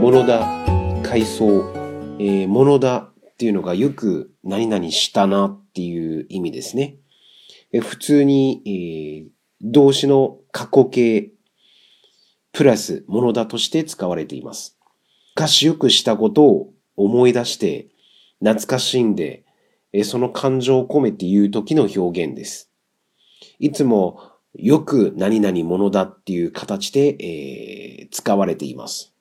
物だ、階層、えー、物だっていうのがよく何々したなっていう意味ですね。え普通に、えー、動詞の過去形、プラスのだとして使われています。昔よくしたことを思い出して、懐かしんで、その感情を込めて言う時の表現です。いつもよく何々ものだっていう形で、えー、使われています。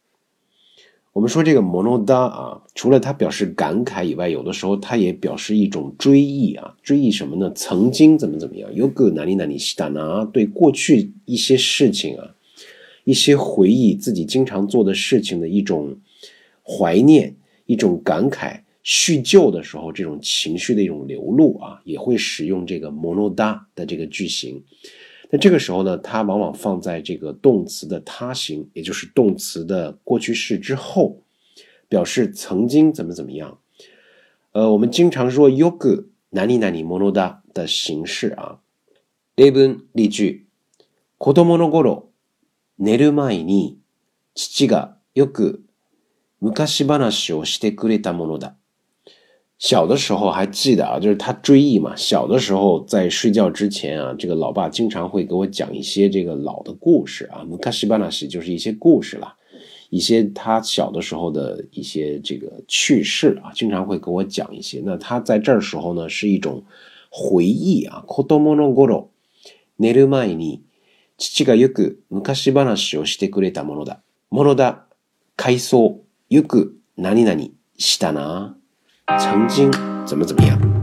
我们说这个 mono da 啊，除了它表示感慨以外，有的时候它也表示一种追忆啊，追忆什么呢？曾经怎么怎么样 y o g a n i n 对过去一些事情啊，一些回忆自己经常做的事情的一种怀念，一种感慨，叙旧的时候这种情绪的一种流露啊，也会使用这个 mono da 的这个句型。那这个时候呢，它往往放在这个动词的他形，也就是动词的过去式之后，表示曾经怎么怎么样。呃，我们经常说“よく”哪里哪里“ mono ノだ”的形式啊。例文例句：子供の頃、寝る前に、父がよく昔話をしてくれたものだ。小的时候还记得啊，就是他追忆嘛。小的时候在睡觉之前啊，这个老爸经常会给我讲一些这个老的故事啊，西ば纳西就是一些故事啦，一些他小的时候的一些这个趣事啊，经常会给我讲一些。那他在这儿的时候呢，是一种回忆啊。子どもの頃、寝る前に、父がよく昔話をしてくれたものだ。ものだ、回想、よく何々したな。曾经怎么怎么样？